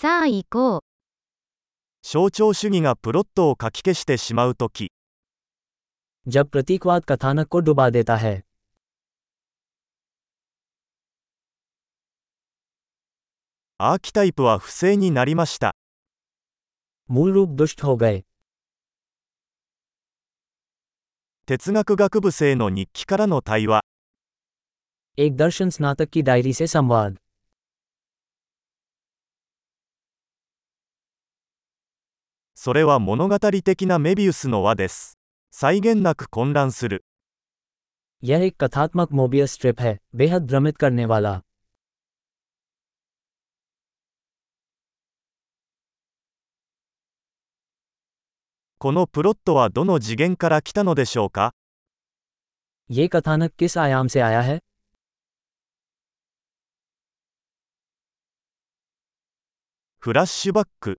さあ行こう。象徴主義がプロットを書き消してしまうとき、 जब प्रतीकवाद कथानक को डुबा देता है アーキタイプは不正になりました。 मूल रूप दुष्ट हो गए 哲学学部生の日記からの対話。 एक दर्शन स्नातक की डायरी से संवाद それは物語的なメビウスの輪です。際限なく混乱する。 यह एक कथात्मक मोबियस स्ट्रिप है बेहद भ्रमित करने वाला このプロットはどの次元から来たのでしょうか ये कथानक किस आयाम से आया है フラッシュバック、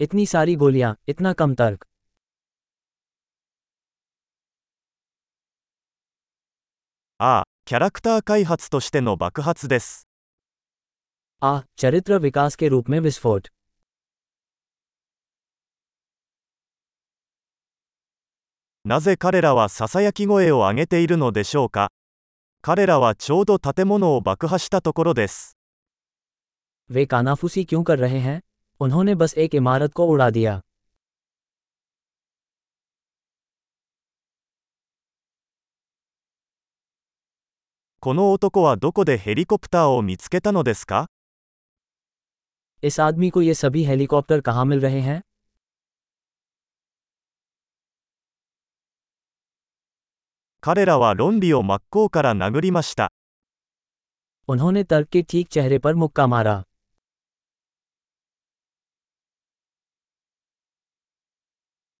इतनी सारी गोलियां इतना कम तर्क ああ、キャラクター開発としての爆発です。 आ चरित्र विकास के रूप में विस्फोट なぜ彼らはささやき声を上げているのでしょうか彼らはちょうど建物を爆破したところです。 वे कानाफूसी क्यों कर रहे हैं उन्होंने बस एक इमारत को उड़ा दिया この男はどこでヘリコプターを見つけたのですか इस आदमी को ये सभी हेलीकॉप्टर कहाँ मिल रहे हैं 彼らは論理を真っ向から殴りました。 उन्होंने तर्क के ठीक चेहरे पर मुक्का मारा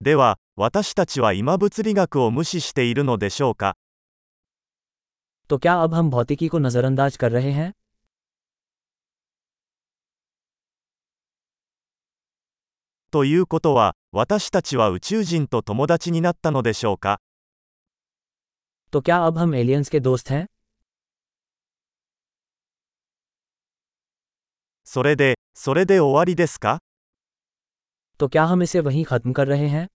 では、私たちは今物理学を無視しているのでしょうか तो क्या अब हम भौतिकी को नज़रअंदाज कर रहे हैं ということは、私たちは宇宙人と友達になったのでしょうか तो क्या अब हम एलियंस के दोस्त हैं それで、それで終わりですか तो क्या हम इसे वहीं ख़त्म कर रहे हैं?